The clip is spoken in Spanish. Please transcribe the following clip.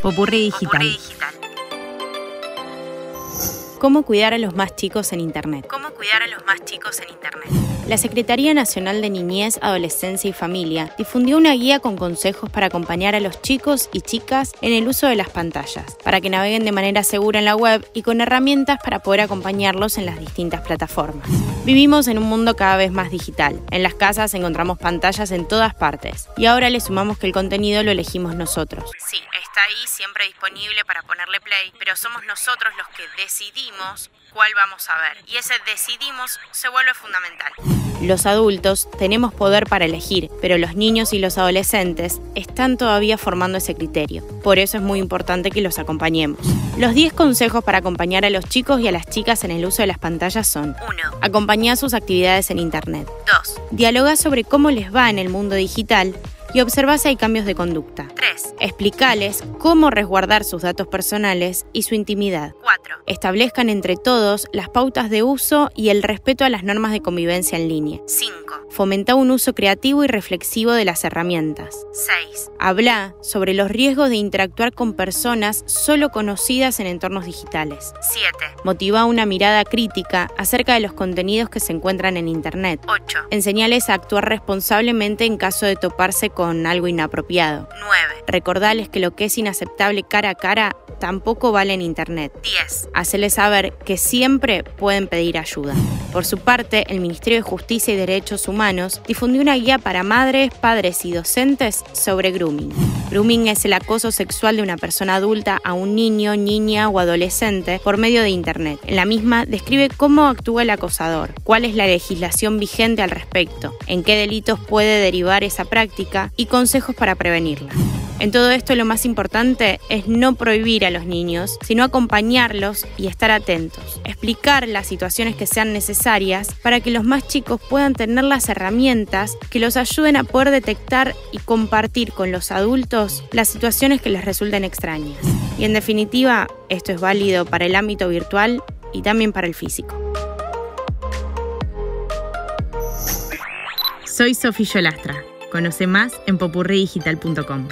Popurrí digital. ¿Cómo cuidar a los más chicos en Internet? ¿Cómo cuidar a los más chicos en Internet? La Secretaría Nacional de Niñez, Adolescencia y Familia difundió una guía con consejos para acompañar a los chicos y chicas en el uso de las pantallas, para que naveguen de manera segura en la web y con herramientas para poder acompañarlos en las distintas plataformas. Vivimos en un mundo cada vez más digital. En las casas encontramos pantallas en todas partes y ahora le sumamos que el contenido lo elegimos nosotros. Sí, está ahí siempre disponible para ponerle play, pero somos nosotros los que decidimos cuál vamos a ver. Y ese decidimos se vuelve fundamental. Los adultos tenemos poder para elegir, pero los niños y los adolescentes están todavía formando ese criterio. Por eso es muy importante que los acompañemos. Los 10 consejos para acompañar a los chicos y a las chicas en el uso de las pantallas son 1. Acompañar sus actividades en Internet. 2. Dialoga sobre cómo les va en el mundo digital y observa si hay cambios de conducta. 3. Explicales cómo resguardar sus datos personales y su intimidad. 4. Establezcan entre todos las pautas de uso y el respeto a las normas de convivencia en línea. 5. Fomenta un uso creativo y reflexivo de las herramientas. 6. Habla sobre los riesgos de interactuar con personas solo conocidas en entornos digitales. 7. Motiva una mirada crítica acerca de los contenidos que se encuentran en Internet. 8. Enseñales a actuar responsablemente en caso de toparse con algo inapropiado. 9. Recordales que lo que es inaceptable cara a cara tampoco vale en Internet. 10. Hacerles saber que siempre pueden pedir ayuda. Por su parte, el Ministerio de Justicia y Derechos Humanos difundió una guía para madres, padres y docentes sobre grooming. Grooming es el acoso sexual de una persona adulta a un niño, niña o adolescente por medio de Internet. En la misma describe cómo actúa el acosador, cuál es la legislación vigente al respecto, en qué delitos puede derivar esa práctica y consejos para prevenirla. En todo esto lo más importante es no prohibir a los niños, sino acompañarlos y estar atentos. Explicar las situaciones que sean necesarias para que los más chicos puedan tener las herramientas que los ayuden a poder detectar y compartir con los adultos las situaciones que les resulten extrañas. Y en definitiva, esto es válido para el ámbito virtual y también para el físico. Soy Sofía Yolastra. Conoce más en popurridigital.com.